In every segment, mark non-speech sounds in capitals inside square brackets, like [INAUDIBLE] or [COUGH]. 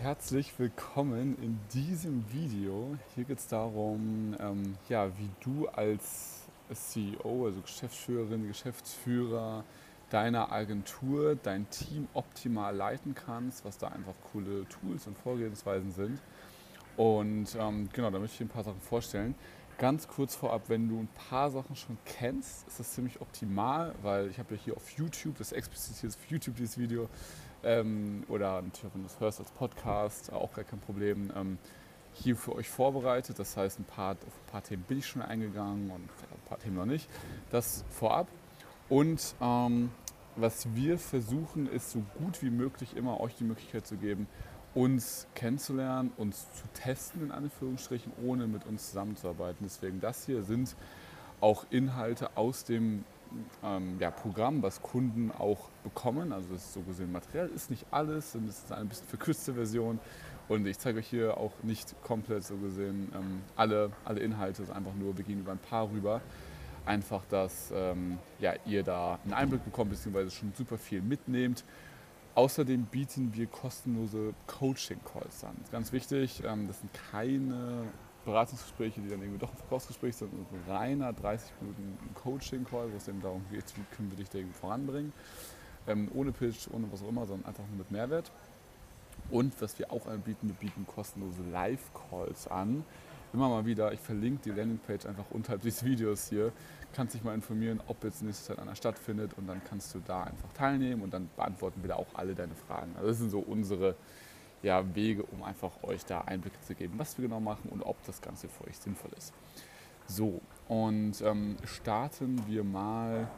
Herzlich willkommen in diesem Video. Hier geht es darum, ähm, ja, wie du als CEO, also Geschäftsführerin, Geschäftsführer deiner Agentur, dein Team optimal leiten kannst, was da einfach coole Tools und Vorgehensweisen sind. Und ähm, genau, da möchte ich dir ein paar Sachen vorstellen. Ganz kurz vorab, wenn du ein paar Sachen schon kennst, ist das ziemlich optimal, weil ich habe ja hier auf YouTube, das explizit hier ist auf YouTube dieses Video, ähm, oder natürlich, wenn du es hörst als Podcast, auch gar kein Problem, ähm, hier für euch vorbereitet. Das heißt, ein paar, auf ein paar Themen bin ich schon eingegangen und ein paar Themen noch nicht. Das vorab. Und ähm, was wir versuchen, ist so gut wie möglich immer euch die Möglichkeit zu geben, uns kennenzulernen, uns zu testen, in Anführungsstrichen, ohne mit uns zusammenzuarbeiten. Deswegen das hier sind auch Inhalte aus dem ähm, ja, Programm, was Kunden auch bekommen. Also das ist so gesehen Material, ist nicht alles, und es ist eine bisschen verkürzte Version. Und ich zeige euch hier auch nicht komplett so gesehen ähm, alle, alle Inhalte, sondern einfach nur, wir gehen über ein paar rüber. Einfach, dass ähm, ja, ihr da einen Einblick bekommt, beziehungsweise schon super viel mitnehmt. Außerdem bieten wir kostenlose Coaching-Calls an. Ganz wichtig, ähm, das sind keine Beratungsgespräche, die dann irgendwie doch ein Verkaufsgespräch sind, und ein reiner 30 Minuten Coaching-Call, wo es eben darum geht, wie können wir dich da voranbringen. Ähm, ohne Pitch, ohne was auch immer, sondern einfach nur mit Mehrwert. Und was wir auch anbieten, wir bieten kostenlose Live-Calls an. Immer mal wieder, ich verlinke die Landingpage einfach unterhalb des Videos hier. Kannst dich mal informieren, ob jetzt nächste Zeit einer stattfindet und dann kannst du da einfach teilnehmen und dann beantworten wir da auch alle deine Fragen. Also das sind so unsere ja, Wege, um einfach euch da Einblicke zu geben, was wir genau machen und ob das Ganze für euch sinnvoll ist. So, und ähm, starten wir mal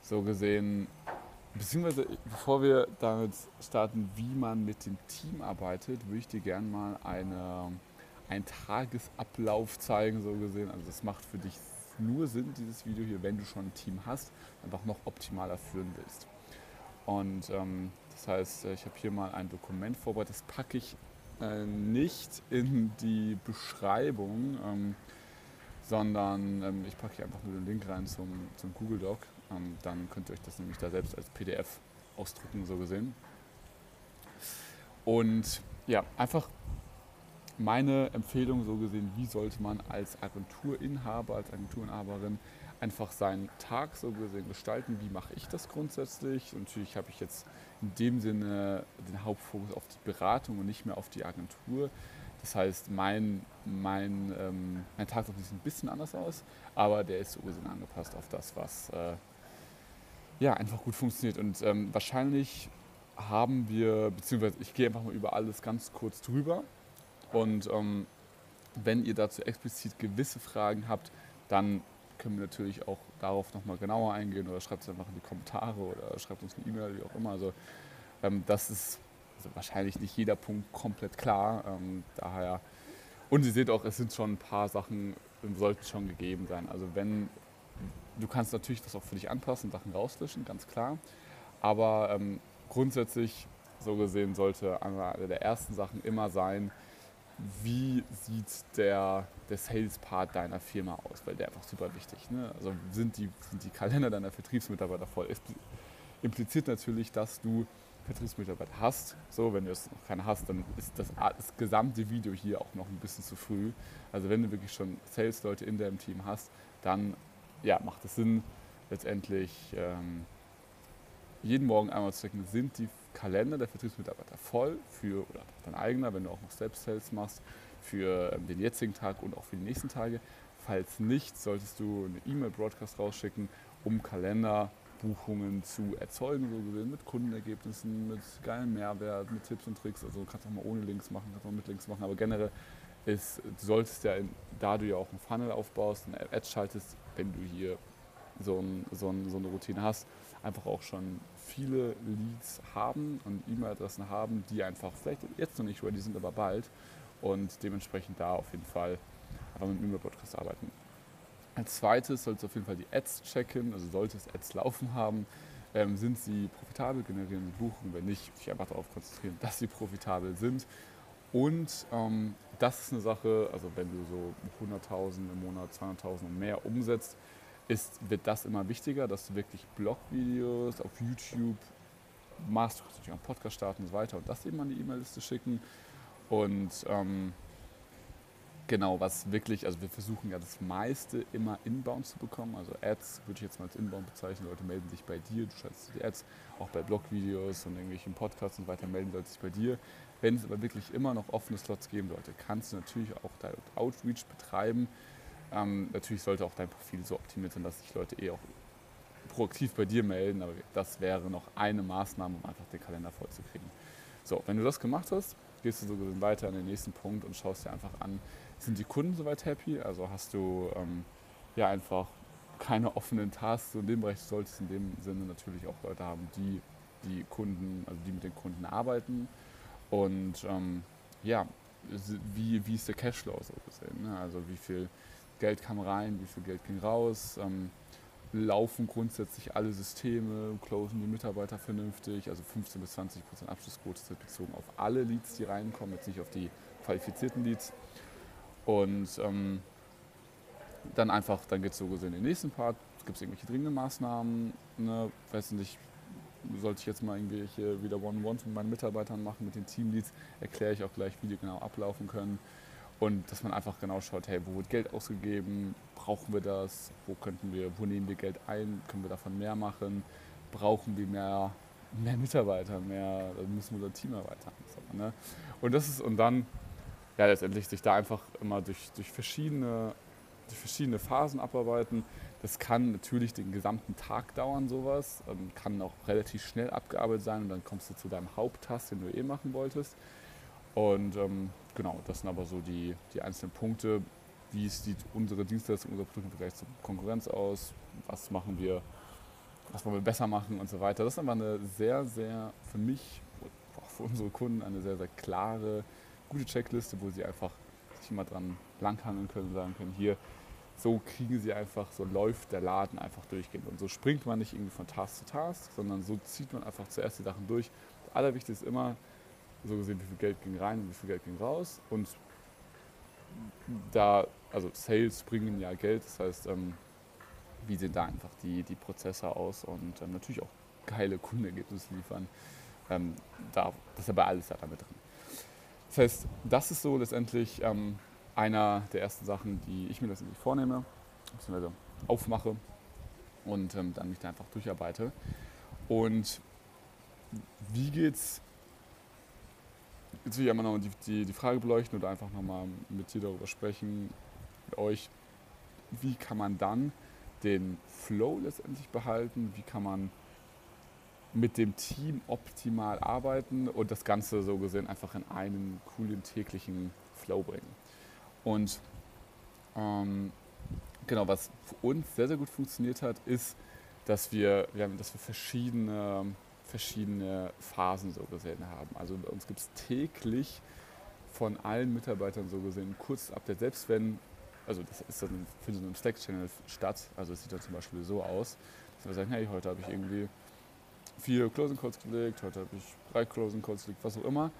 so gesehen, beziehungsweise bevor wir damit starten, wie man mit dem Team arbeitet, würde ich dir gerne mal eine, einen Tagesablauf zeigen, so gesehen. Also das macht für dich nur Sinn, dieses Video hier, wenn du schon ein Team hast, einfach noch optimaler führen willst. Und ähm, das heißt, äh, ich habe hier mal ein Dokument vorbereitet, das packe ich äh, nicht in die Beschreibung, ähm, sondern ähm, ich packe hier einfach nur den Link rein zum, zum Google Doc. Ähm, dann könnt ihr euch das nämlich da selbst als PDF ausdrucken, so gesehen. Und ja, einfach meine Empfehlung so gesehen, wie sollte man als Agenturinhaber, als Agenturinhaberin einfach seinen Tag so gesehen gestalten. Wie mache ich das grundsätzlich? Und natürlich habe ich jetzt in dem Sinne den Hauptfokus auf die Beratung und nicht mehr auf die Agentur. Das heißt, mein, mein, ähm, mein Tag sieht ein bisschen anders aus, aber der ist so gesehen angepasst auf das, was äh, ja, einfach gut funktioniert. Und ähm, wahrscheinlich haben wir, beziehungsweise ich gehe einfach mal über alles ganz kurz drüber. Und ähm, wenn ihr dazu explizit gewisse Fragen habt, dann können wir natürlich auch darauf nochmal genauer eingehen oder schreibt es einfach in die Kommentare oder schreibt uns eine E-Mail, wie auch immer. Also ähm, das ist also wahrscheinlich nicht jeder Punkt komplett klar. Ähm, daher und ihr seht auch, es sind schon ein paar Sachen, sollten schon gegeben sein. Also wenn du kannst natürlich das auch für dich anpassen, Sachen rauslöschen, ganz klar. Aber ähm, grundsätzlich so gesehen sollte eine der ersten Sachen immer sein, wie sieht der, der Sales-Part deiner Firma aus, weil der einfach super wichtig. Ne? Also sind die, sind die Kalender deiner Vertriebsmitarbeiter voll? Impliziert natürlich, dass du Vertriebsmitarbeiter hast. So, wenn du es noch keine hast, dann ist das, das gesamte Video hier auch noch ein bisschen zu früh. Also wenn du wirklich schon Sales-Leute in deinem Team hast, dann ja, macht es Sinn, letztendlich ähm, jeden Morgen einmal zu checken, sind die Kalender der Vertriebsmitarbeiter voll für, oder dein eigener, wenn du auch noch selbst Sales machst, für ähm, den jetzigen Tag und auch für die nächsten Tage. Falls nicht, solltest du eine E-Mail-Broadcast rausschicken, um Kalenderbuchungen zu erzeugen, so gesehen, mit Kundenergebnissen, mit geilen Mehrwert, mit Tipps und Tricks. Also du kannst auch mal ohne Links machen, kannst auch mit Links machen, aber generell ist, du solltest ja, da du ja auch einen Funnel aufbaust, eine Ads schaltest, wenn du hier so, ein, so, ein, so eine Routine hast, einfach auch schon viele Leads haben und E-Mail-Adressen haben, die einfach vielleicht jetzt noch nicht ready sind, aber bald und dementsprechend da auf jeden Fall einfach mit dem E-Mail-Podcast arbeiten. Als zweites solltest du auf jeden Fall die Ads checken, also solltest Ads laufen haben. Ähm, sind sie profitabel, generieren sie Buchungen, wenn nicht, dich einfach darauf konzentrieren, dass sie profitabel sind. Und ähm, das ist eine Sache, also wenn du so 100.000 im Monat, 200.000 und mehr umsetzt, ist, wird das immer wichtiger, dass du wirklich Blogvideos auf YouTube machst. Du kannst natürlich auch einen Podcast starten und so weiter und das eben an die E-Mail-Liste schicken. Und ähm, genau, was wirklich, also wir versuchen ja das meiste immer inbound zu bekommen. Also Ads würde ich jetzt mal als inbound bezeichnen. Leute melden sich bei dir, du schaltest die Ads, auch bei Blogvideos und irgendwelchen Podcasts und so weiter melden Leute sich bei dir. Wenn es aber wirklich immer noch offene Slots geben sollte, kannst du natürlich auch Direct Outreach betreiben. Ähm, natürlich sollte auch dein Profil so optimiert sein, dass sich Leute eh auch proaktiv bei dir melden, aber das wäre noch eine Maßnahme, um einfach den Kalender vollzukriegen. So, wenn du das gemacht hast, gehst du so weiter an den nächsten Punkt und schaust dir einfach an, sind die Kunden soweit happy? Also hast du ähm, ja einfach keine offenen Tasks in dem Bereich, du solltest in dem Sinne natürlich auch Leute haben, die die Kunden, also die mit den Kunden arbeiten. Und ähm, ja, wie, wie ist der Cashflow so gesehen? Ne? Also wie viel Geld kam rein, wie viel Geld ging raus? Ähm, laufen grundsätzlich alle Systeme, closen die Mitarbeiter vernünftig, also 15 bis 20 Prozent Abschlussquote ist bezogen auf alle Leads, die reinkommen, jetzt nicht auf die qualifizierten Leads. Und ähm, dann einfach, dann geht es so gesehen in den nächsten Part, gibt es irgendwelche dringenden Maßnahmen, ne, weiß nicht, sollte ich jetzt mal irgendwelche wieder One-on-Ones mit meinen Mitarbeitern machen, mit den Teamleads, erkläre ich auch gleich, wie die genau ablaufen können. Und dass man einfach genau schaut, hey, wo wird Geld ausgegeben, brauchen wir das, wo könnten wir, wo nehmen wir Geld ein, können wir davon mehr machen, brauchen wir mehr, mehr Mitarbeiter, mehr, müssen wir unser Team erweitern. So, ne? Und das ist, und dann ja letztendlich sich da einfach immer durch, durch verschiedene durch verschiedene Phasen abarbeiten. Das kann natürlich den gesamten Tag dauern, sowas. Ähm, kann auch relativ schnell abgearbeitet sein und dann kommst du zu deinem Haupttask, den du eh machen wolltest. Und ähm, genau, das sind aber so die, die einzelnen Punkte. Wie sieht unsere Dienstleistung, unser Produkt im Vergleich zur Konkurrenz aus? Was machen wir, was wollen wir besser machen und so weiter. Das ist aber eine sehr, sehr für mich, auch für unsere Kunden, eine sehr, sehr klare, gute Checkliste, wo sie einfach sich immer dran langhangeln können und sagen können, hier, so kriegen sie einfach, so läuft der Laden einfach durchgehend. Und so springt man nicht irgendwie von Task zu Task, sondern so zieht man einfach zuerst die Sachen durch. Das Allerwichtigste ist immer, so gesehen, wie viel Geld ging rein und wie viel Geld ging raus. Und da, also Sales bringen ja Geld, das heißt, ähm, wie sehen da einfach die, die Prozesse aus und ähm, natürlich auch geile Kundenergebnisse liefern. Ähm, da, das ist aber alles da damit drin. Das heißt, das ist so letztendlich ähm, einer der ersten Sachen, die ich mir letztendlich vornehme, beziehungsweise aufmache und ähm, dann mich da einfach durcharbeite. Und wie geht's jetzt will ich einmal noch die, die, die Frage beleuchten oder einfach nochmal mit dir darüber sprechen, mit euch, wie kann man dann den Flow letztendlich behalten, wie kann man mit dem Team optimal arbeiten und das Ganze so gesehen einfach in einen coolen täglichen Flow bringen. Und ähm, genau, was für uns sehr, sehr gut funktioniert hat, ist, dass wir, wir, haben, dass wir verschiedene verschiedene Phasen so gesehen haben. Also bei uns gibt es täglich von allen Mitarbeitern so gesehen ein kurzes Update, selbst wenn, also das ist dann findet so einem Slack-Channel statt, also es sieht dann zum Beispiel so aus, dass wir sagen, hey, heute habe ich irgendwie vier Closing Calls gelegt, heute habe ich drei Closing Calls gelegt, was auch immer,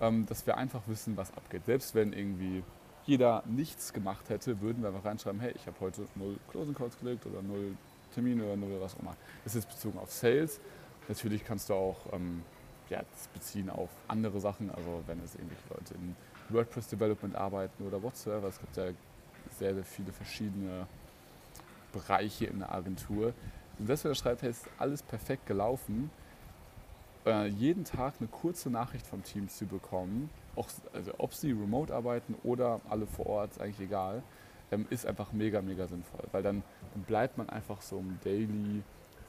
ähm, dass wir einfach wissen, was abgeht. Selbst wenn irgendwie jeder nichts gemacht hätte, würden wir einfach reinschreiben, hey, ich habe heute null Closing Calls gelegt oder null Termine oder null was auch immer. Das ist bezogen auf Sales. Natürlich kannst du auch ähm, ja, das beziehen auf andere Sachen, also wenn es irgendwelche Leute in WordPress Development arbeiten oder whatsoever. Es gibt ja sehr, sehr viele verschiedene Bereiche in der Agentur. Und das, schreibt, hey, ist alles perfekt gelaufen, äh, jeden Tag eine kurze Nachricht vom Team zu bekommen, auch, also ob sie remote arbeiten oder alle vor Ort, ist eigentlich egal, ähm, ist einfach mega, mega sinnvoll, weil dann, dann bleibt man einfach so im Daily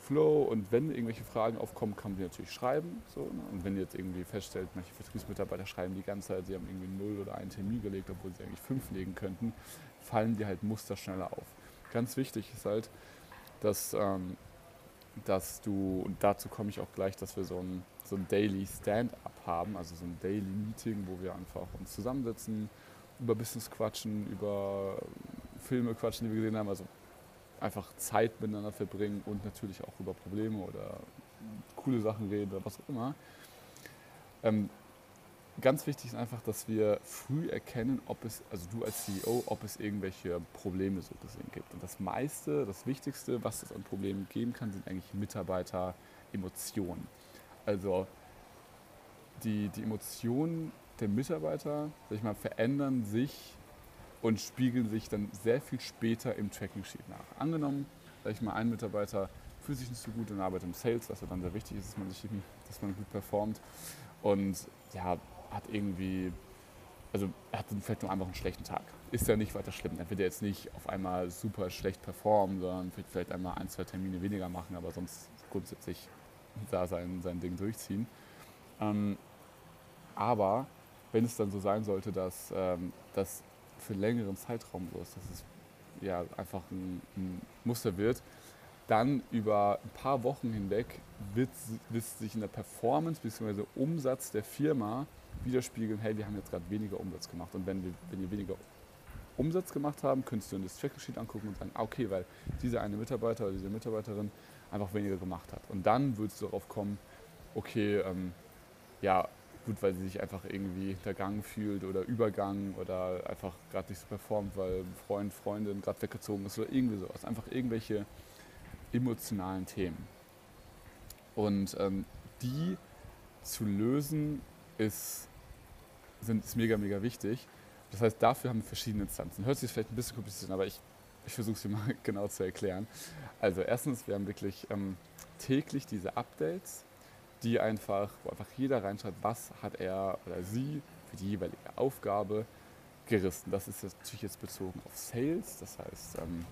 Flow und wenn irgendwelche Fragen aufkommen, kann man die natürlich schreiben. So, ne? Und wenn ihr jetzt irgendwie feststellt, manche Vertriebsmitarbeiter schreiben die ganze Zeit, sie haben irgendwie null oder einen Termin gelegt, obwohl sie eigentlich fünf legen könnten, fallen die halt Muster schneller auf. Ganz wichtig ist halt, dass, ähm, dass du, und dazu komme ich auch gleich, dass wir so ein, so ein Daily Stand-up haben, also so ein Daily Meeting, wo wir einfach uns zusammensetzen, über Business quatschen, über Filme quatschen, die wir gesehen haben, also einfach Zeit miteinander verbringen und natürlich auch über Probleme oder coole Sachen reden oder was auch immer. Ähm, ganz wichtig ist einfach, dass wir früh erkennen, ob es, also du als CEO, ob es irgendwelche Probleme so gesehen gibt. Und das meiste, das Wichtigste, was es an Problemen geben kann, sind eigentlich Mitarbeiter-Emotionen. Also die, die Emotionen der Mitarbeiter, sag ich mal, verändern sich und spiegeln sich dann sehr viel später im Tracking-Sheet nach. Angenommen, sag ich mal, ein Mitarbeiter fühlt sich nicht so gut und arbeitet im Sales, was ja dann sehr wichtig ist, dass man, sich, dass man gut performt und ja, hat irgendwie, also er hat vielleicht nur einfach einen schlechten Tag. Ist ja nicht weiter schlimm. Dann wird er jetzt nicht auf einmal super schlecht performen, sondern wird vielleicht einmal ein, zwei Termine weniger machen, aber sonst grundsätzlich da sein, sein Ding durchziehen. Ähm, aber wenn es dann so sein sollte, dass ähm, das für einen längeren Zeitraum ist, dass es ja einfach ein, ein Muster wird, dann über ein paar Wochen hinweg wird, wird sich in der Performance bzw. Umsatz der Firma widerspiegeln, hey, wir haben jetzt gerade weniger Umsatz gemacht. Und wenn wir, wenn wir weniger Umsatz gemacht haben, könntest du in das Tracking-Sheet angucken und sagen, ah, okay, weil dieser eine Mitarbeiter oder diese Mitarbeiterin einfach weniger gemacht hat. Und dann würdest du darauf kommen, okay, ähm, ja, gut, weil sie sich einfach irgendwie hintergangen fühlt oder übergangen oder einfach gerade nicht so performt, weil Freund, Freundin gerade weggezogen ist oder irgendwie sowas. Einfach irgendwelche emotionalen Themen. Und ähm, die zu lösen ist, sind, ist mega, mega wichtig. Das heißt, dafür haben wir verschiedene Instanzen. Hört sich vielleicht ein bisschen kompliziert an, aber ich, ich versuche es dir mal [LAUGHS] genau zu erklären. Also erstens, wir haben wirklich ähm, täglich diese Updates die einfach, wo einfach jeder reinschaut, was hat er oder sie für die jeweilige Aufgabe gerissen. Das ist natürlich jetzt bezogen auf Sales, das heißt, ähm,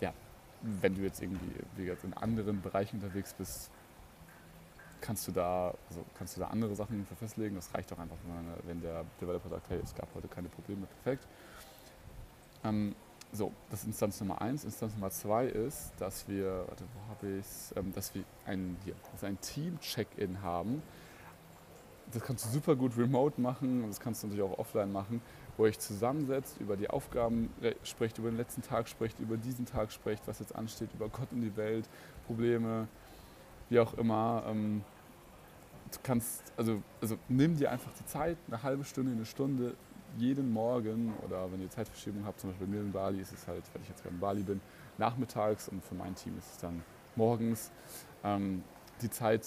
ja, wenn du jetzt irgendwie wie gesagt, in anderen Bereichen unterwegs bist, kannst du da, also kannst du da andere Sachen für festlegen. Das reicht auch einfach, wenn der Developer sagt, hey, es gab heute keine Probleme, perfekt. Ähm, so, das ist Instanz Nummer eins. Instanz Nummer zwei ist, dass wir, warte, wo habe ich ähm, dass wir ein, ein Team-Check-In haben. Das kannst du super gut remote machen und das kannst du natürlich auch offline machen, wo ihr euch zusammensetzt, über die Aufgaben spricht, über den letzten Tag spricht, über diesen Tag spricht, was jetzt ansteht, über Gott und die Welt, Probleme, wie auch immer. Ähm, du kannst, also, also nimm dir einfach die Zeit, eine halbe Stunde, eine Stunde, jeden Morgen oder wenn ihr Zeitverschiebung habt, zum Beispiel bei mir in Bali ist es halt, weil ich jetzt gerade in Bali bin, nachmittags und für mein Team ist es dann morgens, ähm, die Zeit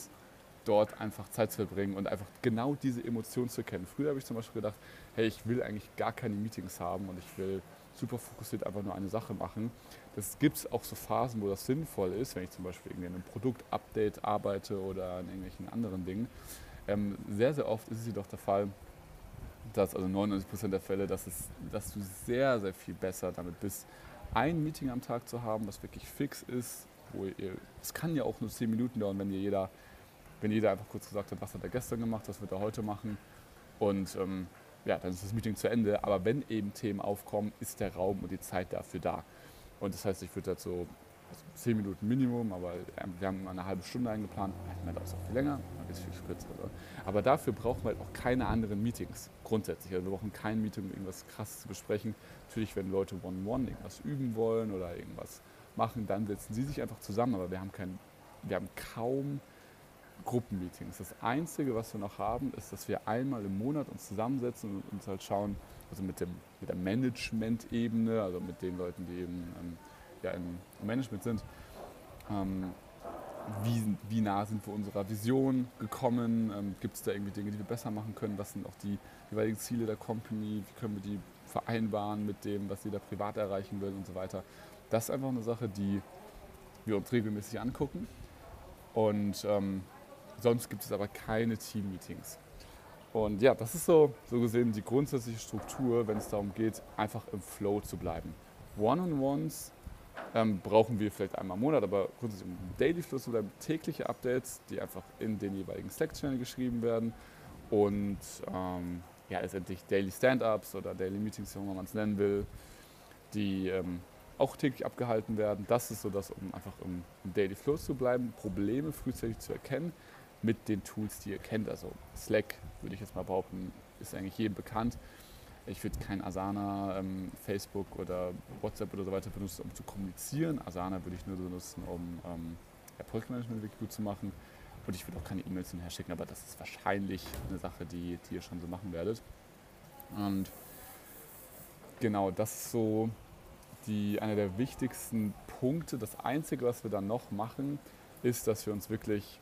dort einfach Zeit zu verbringen und einfach genau diese Emotion zu erkennen. Früher habe ich zum Beispiel gedacht, hey, ich will eigentlich gar keine Meetings haben und ich will super fokussiert einfach nur eine Sache machen. Das gibt es auch so Phasen, wo das sinnvoll ist, wenn ich zum Beispiel an einem Produktupdate arbeite oder an irgendwelchen anderen Dingen. Ähm, sehr, sehr oft ist es jedoch der Fall, dass, also 99% der Fälle, dass, es, dass du sehr, sehr viel besser damit bist, ein Meeting am Tag zu haben, was wirklich fix ist, wo ihr, es kann ja auch nur 10 Minuten dauern, wenn ihr jeder, wenn jeder einfach kurz gesagt hat, was hat er gestern gemacht, was wird er heute machen und ähm, ja, dann ist das Meeting zu Ende, aber wenn eben Themen aufkommen, ist der Raum und die Zeit dafür da. Und das heißt, ich würde dazu also 10 Minuten Minimum, aber ähm, wir haben eine halbe Stunde eingeplant. Manchmal dauert es auch viel länger, manchmal ist es viel kürzer. Aber dafür brauchen wir halt auch keine anderen Meetings grundsätzlich. Also wir brauchen kein Meeting, um irgendwas krass zu besprechen. Natürlich, wenn Leute One-on-One irgendwas üben wollen oder irgendwas machen, dann setzen sie sich einfach zusammen. Aber wir haben, kein, wir haben kaum Gruppenmeetings. Das Einzige, was wir noch haben, ist, dass wir einmal im Monat uns zusammensetzen und uns halt schauen, also mit, dem, mit der Management-Ebene, also mit den Leuten, die eben ähm, ja im Management sind, ähm, wie, wie, nah sind wir unserer Vision gekommen, ähm, gibt es da irgendwie Dinge, die wir besser machen können, was sind auch die jeweiligen Ziele der Company, wie können wir die vereinbaren mit dem, was jeder privat erreichen will und so weiter. Das ist einfach eine Sache, die wir uns regelmäßig angucken und ähm, sonst gibt es aber keine Team-Meetings. Und ja, das ist so, so gesehen die grundsätzliche Struktur, wenn es darum geht, einfach im Flow zu bleiben. One-on-Ones ähm, brauchen wir vielleicht einmal im Monat, aber grundsätzlich um Daily Flow zu bleiben, tägliche Updates, die einfach in den jeweiligen Slack-Channel geschrieben werden und ähm, ja, letztendlich Daily Stand-Ups oder Daily Meetings, wie man es nennen will, die ähm, auch täglich abgehalten werden. Das ist so das, um einfach im, im Daily Flow zu bleiben, Probleme frühzeitig zu erkennen mit den Tools, die ihr kennt. Also Slack, würde ich jetzt mal behaupten, ist eigentlich jedem bekannt. Ich würde kein Asana, ähm, Facebook oder WhatsApp oder so weiter benutzen, um zu kommunizieren. Asana würde ich nur benutzen, um ähm, ja, Projektmanagement wirklich gut zu machen. Und ich würde auch keine E-Mails hinterher schicken, aber das ist wahrscheinlich eine Sache, die, die ihr schon so machen werdet. Und genau, das ist so die, einer der wichtigsten Punkte. Das Einzige, was wir dann noch machen, ist, dass wir uns wirklich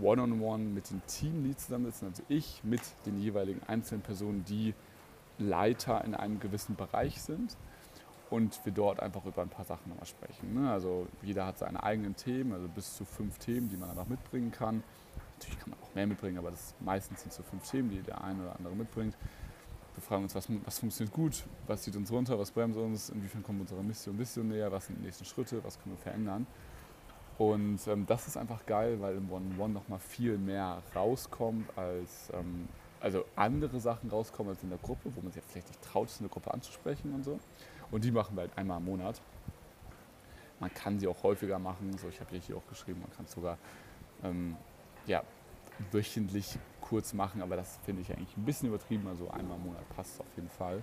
one-on-one mit den Teamleads zusammensitzen, also ich mit den jeweiligen einzelnen Personen, die Leiter in einem gewissen Bereich sind und wir dort einfach über ein paar Sachen nochmal sprechen. Ne? Also jeder hat seine eigenen Themen, also bis zu fünf Themen, die man dann auch mitbringen kann. Natürlich kann man auch mehr mitbringen, aber das meistens sind so fünf Themen, die der eine oder andere mitbringt. Wir fragen uns, was, was funktioniert gut, was zieht uns runter, was bremst uns, inwiefern kommen wir unserer Mission, Mission näher, was sind die nächsten Schritte, was können wir verändern. Und ähm, das ist einfach geil, weil im One-on-One nochmal viel mehr rauskommt, als ähm, also andere Sachen rauskommen als in der Gruppe, wo man sich vielleicht nicht traut, es in der Gruppe anzusprechen und so. Und die machen wir halt einmal im Monat. Man kann sie auch häufiger machen. So, ich habe hier auch geschrieben, man kann es sogar ähm, ja, wöchentlich kurz machen, aber das finde ich eigentlich ein bisschen übertrieben. Also einmal im Monat passt auf jeden Fall.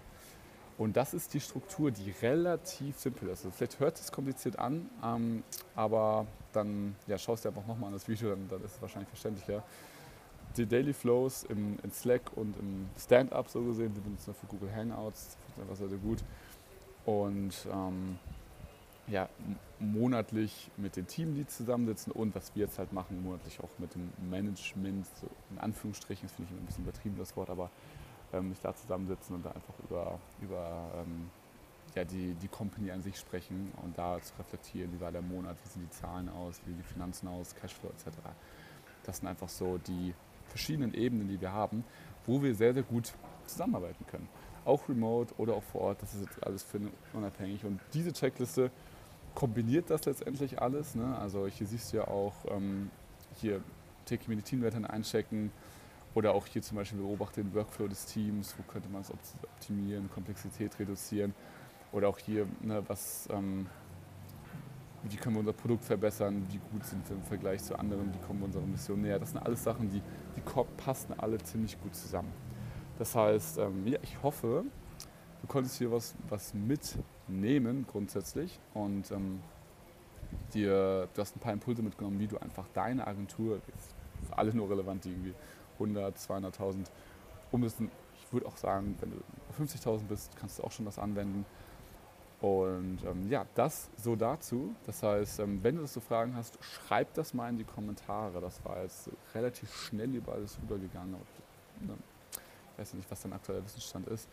Und das ist die Struktur, die relativ simpel ist. Also vielleicht hört es kompliziert an, ähm, aber dann ja, schaust du einfach nochmal an das Video, dann, dann ist es wahrscheinlich verständlicher. Die Daily Flows im, in Slack und im Stand-Up so gesehen, die benutzen wir für Google Hangouts, einfach sehr, sehr gut und ähm, ja, monatlich mit den Teamleads zusammensitzen und was wir jetzt halt machen, monatlich auch mit dem Management, so in Anführungsstrichen, das finde ich immer ein bisschen übertrieben das Wort, aber ähm, sich da zusammensitzen und da einfach über, über ähm, ja, die, die Company an sich sprechen und da zu reflektieren, wie war der Monat, wie sehen die Zahlen aus, wie sehen die Finanzen aus, Cashflow etc. Das sind einfach so die verschiedenen Ebenen, die wir haben, wo wir sehr, sehr gut zusammenarbeiten können auch remote oder auch vor Ort. Das ist jetzt alles für unabhängig. Und diese Checkliste kombiniert das letztendlich alles. Ne? Also hier siehst du ja auch, ähm, hier Teamleitern einchecken oder auch hier zum Beispiel beobachte den Workflow des Teams, wo könnte man es optimieren, Komplexität reduzieren oder auch hier, ne, was, ähm, wie können wir unser Produkt verbessern, wie gut sind wir im Vergleich zu anderen, wie kommen wir unserer Mission näher. Das sind alles Sachen, die, die passen alle ziemlich gut zusammen. Das heißt, ähm, ja, ich hoffe, du konntest hier was, was mitnehmen grundsätzlich und ähm, dir, du hast ein paar Impulse mitgenommen, wie du einfach deine Agentur, für alle nur relevant, die irgendwie 100, 200.000 umsetzen. Ich würde auch sagen, wenn du 50.000 bist, kannst du auch schon das anwenden. Und ähm, ja, das so dazu. Das heißt, ähm, wenn du das so Fragen hast, schreib das mal in die Kommentare. Das war jetzt relativ schnell über alles rübergegangen. Ne, ich weiß nicht, was dein aktueller Wissensstand ist.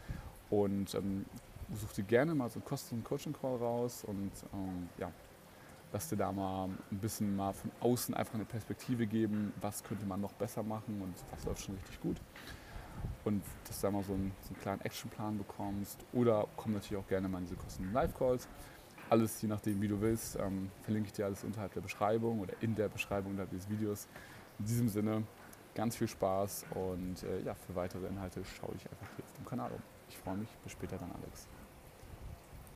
Und ähm, such dir gerne mal so einen kostenlosen Coaching-Call raus und ähm, ja, lass dir da mal ein bisschen mal von außen einfach eine Perspektive geben, was könnte man noch besser machen und was läuft schon richtig gut. Und dass du da mal so einen, so einen kleinen Actionplan bekommst. Oder komm natürlich auch gerne mal in diese kostenlosen Live-Calls. Alles je nachdem, wie du willst, ähm, verlinke ich dir alles unterhalb der Beschreibung oder in der Beschreibung unterhalb dieses Videos. In diesem Sinne, ganz viel Spaß und äh, ja, für weitere Inhalte schaue ich einfach hier auf dem Kanal um. Ich freue mich. Bis später dann, Alex.